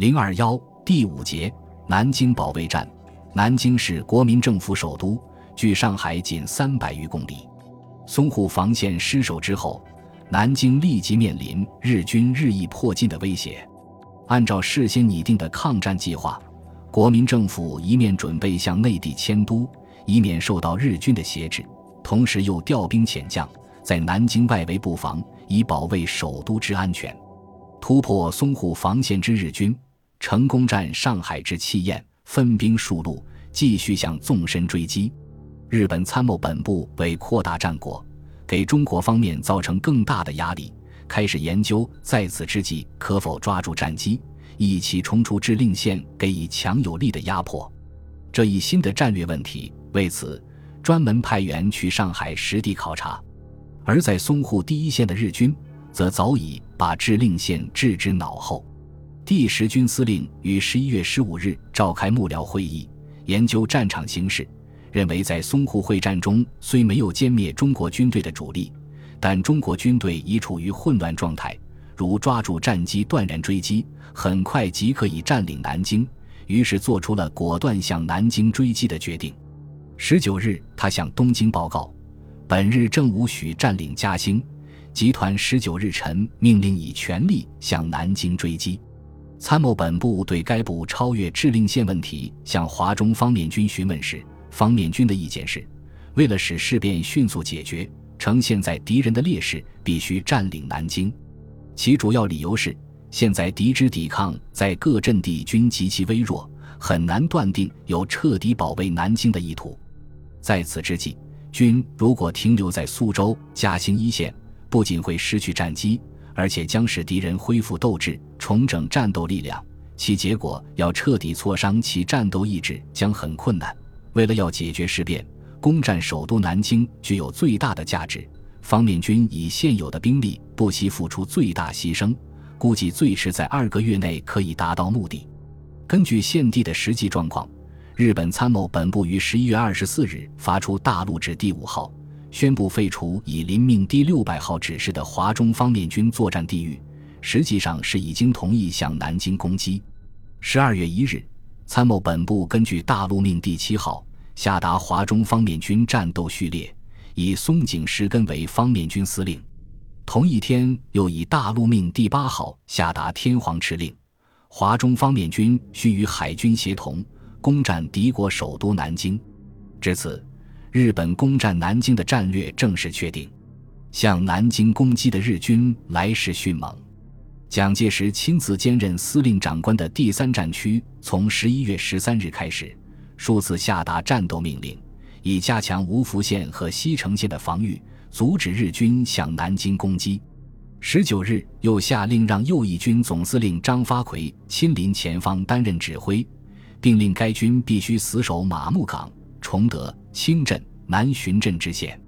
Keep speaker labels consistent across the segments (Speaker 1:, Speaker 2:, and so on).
Speaker 1: 零二幺第五节南京保卫战。南京是国民政府首都，距上海仅三百余公里。淞沪防线失守之后，南京立即面临日军日益迫近的威胁。按照事先拟定的抗战计划，国民政府一面准备向内地迁都，以免受到日军的挟制，同时又调兵遣将，在南京外围布防，以保卫首都之安全。突破淞沪防线之日军。成功占上海至气焰，分兵数路，继续向纵深追击。日本参谋本部为扩大战果，给中国方面造成更大的压力，开始研究在此之际可否抓住战机，一起冲出制令线，给予强有力的压迫。这一新的战略问题，为此专门派员去上海实地考察。而在淞沪第一线的日军，则早已把制令线置之脑后。第十军司令于十一月十五日召开幕僚会议，研究战场形势，认为在淞沪会战中虽没有歼灭中国军队的主力，但中国军队已处于混乱状态，如抓住战机断然追击，很快即可以占领南京。于是做出了果断向南京追击的决定。十九日，他向东京报告，本日正午许占领嘉兴，集团十九日晨命令以全力向南京追击。参谋本部对该部超越制令线问题向华中方面军询问时，方面军的意见是：为了使事变迅速解决，呈现在敌人的劣势，必须占领南京。其主要理由是，现在敌之抵抗在各阵地均极其微弱，很难断定有彻底保卫南京的意图。在此之际，军如果停留在苏州、嘉兴一线，不仅会失去战机。而且将使敌人恢复斗志，重整战斗力量，其结果要彻底挫伤其战斗意志将很困难。为了要解决事变，攻占首都南京具有最大的价值。方面军以现有的兵力不惜付出最大牺牲，估计最迟在二个月内可以达到目的。根据现地的实际状况，日本参谋本部于十一月二十四日发出大陆指第五号。宣布废除以临命第六百号指示的华中方面军作战地域，实际上是已经同意向南京攻击。十二月一日，参谋本部根据大陆命第七号下达华中方面军战斗序列，以松井石根为方面军司令。同一天，又以大陆命第八号下达天皇敕令，华中方面军需与海军协同攻占敌国首都南京。至此。日本攻占南京的战略正式确定，向南京攻击的日军来势迅猛。蒋介石亲自兼任司令长官的第三战区，从十一月十三日开始，数次下达战斗命令，以加强芜湖县和西城县的防御，阻止日军向南京攻击。十九日，又下令让右翼军总司令张发奎亲临前方担任指挥，并令该军必须死守马木港。崇德、清镇、南浔镇之线。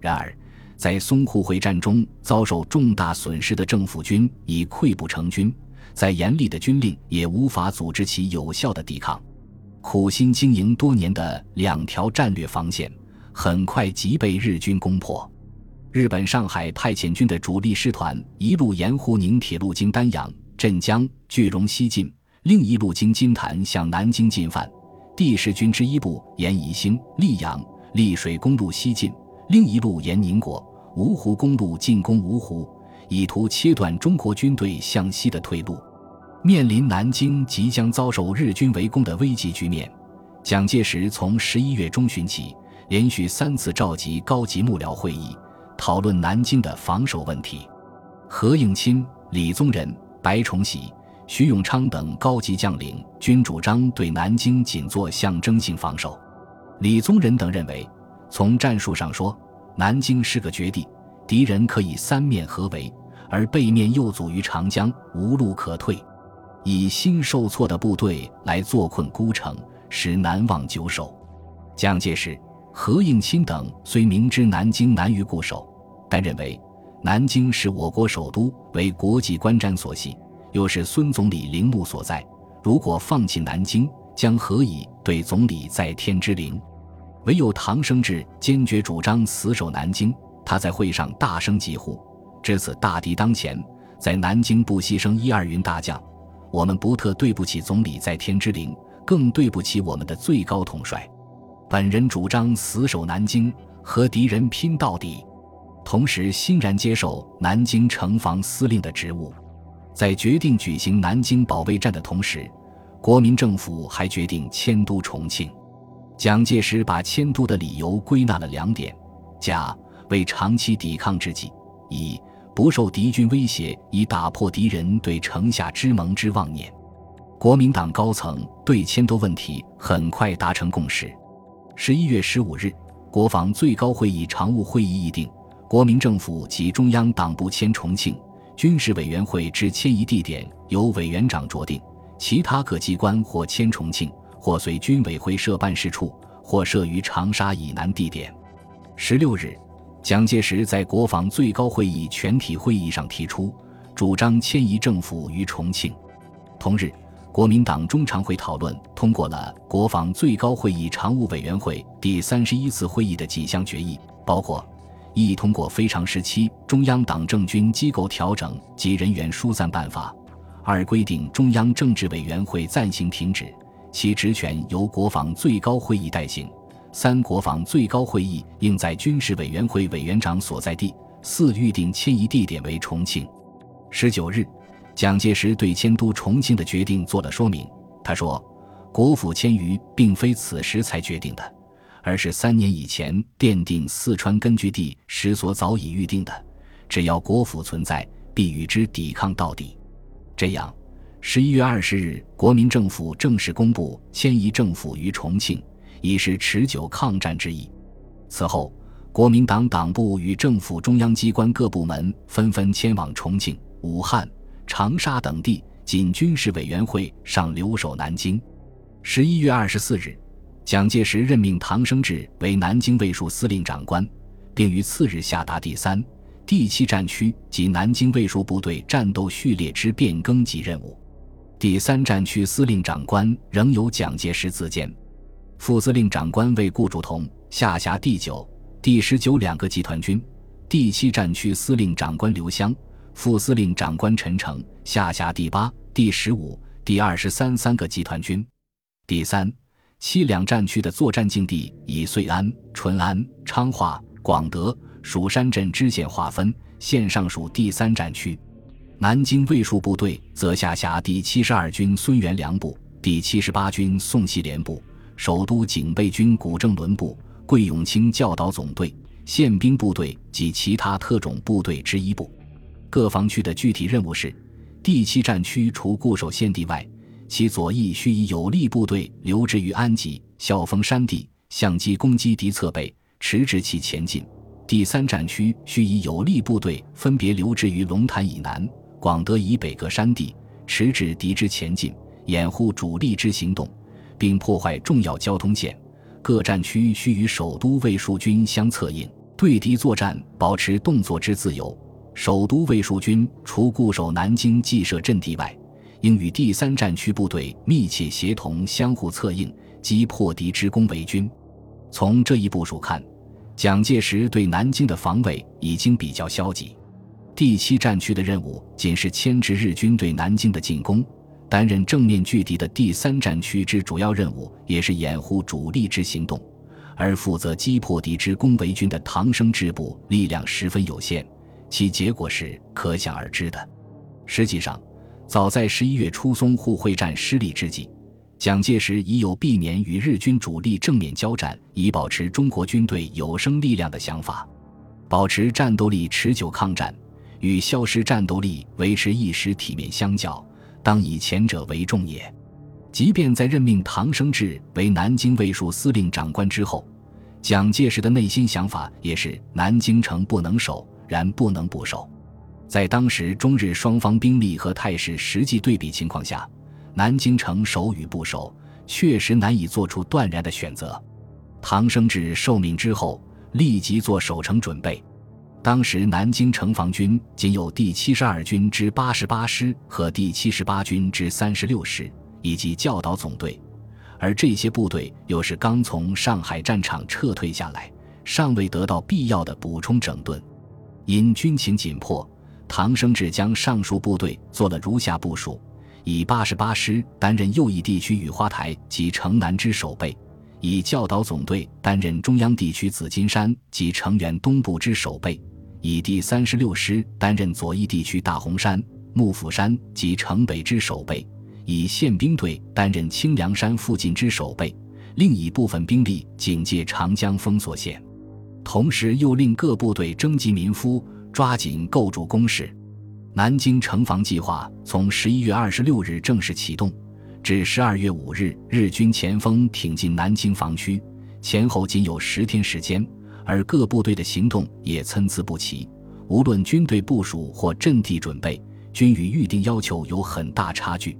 Speaker 1: 然而，在淞沪会战中遭受重大损失的政府军已溃不成军，在严厉的军令也无法组织起有效的抵抗。苦心经营多年的两条战略防线，很快即被日军攻破。日本上海派遣军的主力师团一路沿沪宁铁路经丹阳、镇江、句容西进，另一路经金坛向南京进犯。第十军之一部沿宜兴、溧阳、溧水公路西进，另一路沿宁国、芜湖公路进攻芜湖，以图切断中国军队向西的退路。面临南京即将遭受日军围攻的危急局面，蒋介石从十一月中旬起，连续三次召集高级幕僚会议，讨论南京的防守问题。何应钦、李宗仁、白崇禧。徐永昌等高级将领均主张对南京仅做象征性防守。李宗仁等认为，从战术上说，南京是个绝地，敌人可以三面合围，而背面又阻于长江，无路可退。以新受挫的部队来坐困孤城，实难望久守。蒋介石、何应钦等虽明知南京难于固守，但认为南京是我国首都，为国际观瞻所系。又是孙总理陵墓所在，如果放弃南京，将何以对总理在天之灵？唯有唐生智坚决主张死守南京。他在会上大声疾呼：“至此大敌当前，在南京不牺牲一二云大将，我们不特对不起总理在天之灵，更对不起我们的最高统帅。本人主张死守南京，和敌人拼到底。同时，欣然接受南京城防司令的职务。在决定举行南京保卫战的同时，国民政府还决定迁都重庆。蒋介石把迁都的理由归纳了两点：甲为长期抵抗之计；乙不受敌军威胁，以打破敌人对城下之盟之妄念。国民党高层对迁都问题很快达成共识。十一月十五日，国防最高会议常务会议议定，国民政府及中央党部迁重庆。军事委员会之迁移地点由委员长酌定，其他各机关或迁重庆，或随军委会设办事处，或设于长沙以南地点。十六日，蒋介石在国防最高会议全体会议上提出，主张迁移政府于重庆。同日，国民党中常会讨论通过了国防最高会议常务委员会第三十一次会议的几项决议，包括。一通过非常时期中央党政军机构调整及人员疏散办法；二规定中央政治委员会暂行停止，其职权由国防最高会议代行；三国防最高会议应在军事委员会委员长所在地；四预定迁移地点为重庆。十九日，蒋介石对迁都重庆的决定做了说明。他说：“国府迁渝并非此时才决定的。”而是三年以前奠定四川根据地时所早已预定的，只要国府存在，必与之抵抗到底。这样，十一月二十日，国民政府正式公布迁移政府于重庆，以示持久抗战之意。此后，国民党党部与政府中央机关各部门纷纷迁往重庆、武汉、长沙等地，仅军事委员会尚留守南京。十一月二十四日。蒋介石任命唐生智为南京卫戍司令长官，并于次日下达第三、第七战区及南京卫戍部队战斗序列之变更及任务。第三战区司令长官仍由蒋介石自荐，副司令长官为顾祝同，下辖第九、第十九两个集团军；第七战区司令长官刘湘，副司令长官陈诚，下辖第八、第十五、第二十三三个集团军。第三。七两战区的作战境地以遂安、淳安、昌化、广德、蜀山镇支线划分，现上属第三战区。南京卫戍部队则下辖第七十二军孙元良部、第七十八军宋希濂部、首都警备军古正伦部、桂永清教导总队、宪兵部队及其他特种部队之一部。各防区的具体任务是：第七战区除固守现地外，其左翼需以有力部队留置于安吉、孝丰山地，相机攻击敌侧背，迟滞其前进。第三战区需以有力部队分别留置于龙潭以南、广德以北各山地，迟滞敌之前进，掩护主力之行动，并破坏重要交通线。各战区需与首都卫戍军相策应，对敌作战保持动作之自由。首都卫戍军除固守南京既设阵地外，应与第三战区部队密切协同，相互策应，击破敌之攻围军。从这一部署看，蒋介石对南京的防卫已经比较消极。第七战区的任务仅是牵制日军对南京的进攻，担任正面拒敌的第三战区之主要任务也是掩护主力之行动，而负责击破敌之攻围军的唐生智部力量十分有限，其结果是可想而知的。实际上。早在十一月初淞沪会战失利之际，蒋介石已有避免与日军主力正面交战，以保持中国军队有生力量的想法。保持战斗力、持久抗战，与消失战斗力、维持一时体面相较，当以前者为重也。即便在任命唐生智为南京卫戍司令长官之后，蒋介石的内心想法也是南京城不能守，然不能不守。在当时中日双方兵力和态势实际对比情况下，南京城守与不守，确实难以做出断然的选择。唐生智受命之后，立即做守城准备。当时南京城防军仅有第七十二军之八十八师和第七十八军之三十六师，以及教导总队，而这些部队又是刚从上海战场撤退下来，尚未得到必要的补充整顿，因军情紧迫。唐生智将上述部队做了如下部署：以八十八师担任右翼地区雨花台及城南之守备，以教导总队担任中央地区紫金山及城原东部之守备，以第三十六师担任左翼地区大红山、幕府山及城北之守备，以宪兵队担任清凉山附近之守备，另一部分兵力警戒长江封锁线。同时，又令各部队征集民夫，抓紧构筑工事。南京城防计划从十一月二十六日正式启动，至十二月五日，日军前锋挺进南京防区，前后仅有十天时间，而各部队的行动也参差不齐。无论军队部署或阵地准备，均与预定要求有很大差距。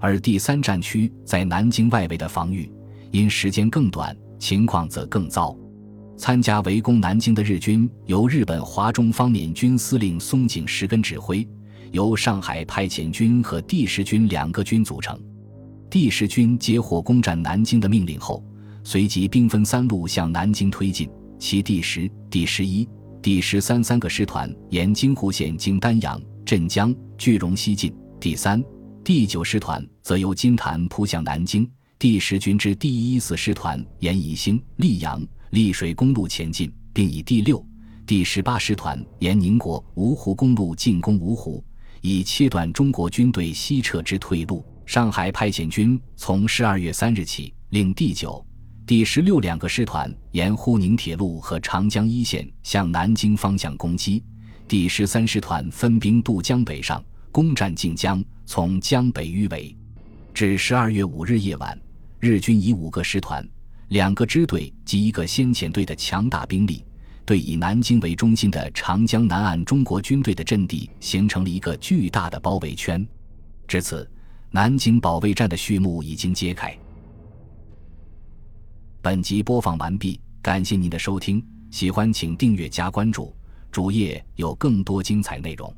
Speaker 1: 而第三战区在南京外围的防御，因时间更短，情况则更糟。参加围攻南京的日军由日本华中方面军司令松井石根指挥，由上海派遣军和第十军两个军组成。第十军接获攻占南京的命令后，随即兵分三路向南京推进，其第十、第十一、第十三三个师团沿京沪线经丹阳、镇江、句容西进；第三、第九师团则由金坛扑向南京；第十军之第一四师团沿宜兴、溧阳。丽水公路前进，并以第六、第十八师团沿宁国芜湖公路进攻芜湖，以切断中国军队西撤之退路。上海派遣军从十二月三日起，令第九、第十六两个师团沿沪宁铁路和长江一线向南京方向攻击，第十三师团分兵渡江北上，攻占靖江，从江北迂回。至十二月五日夜晚，日军以五个师团。两个支队及一个先遣队的强大兵力，对以南京为中心的长江南岸中国军队的阵地形成了一个巨大的包围圈。至此，南京保卫战的序幕已经揭开。本集播放完毕，感谢您的收听，喜欢请订阅加关注，主页有更多精彩内容。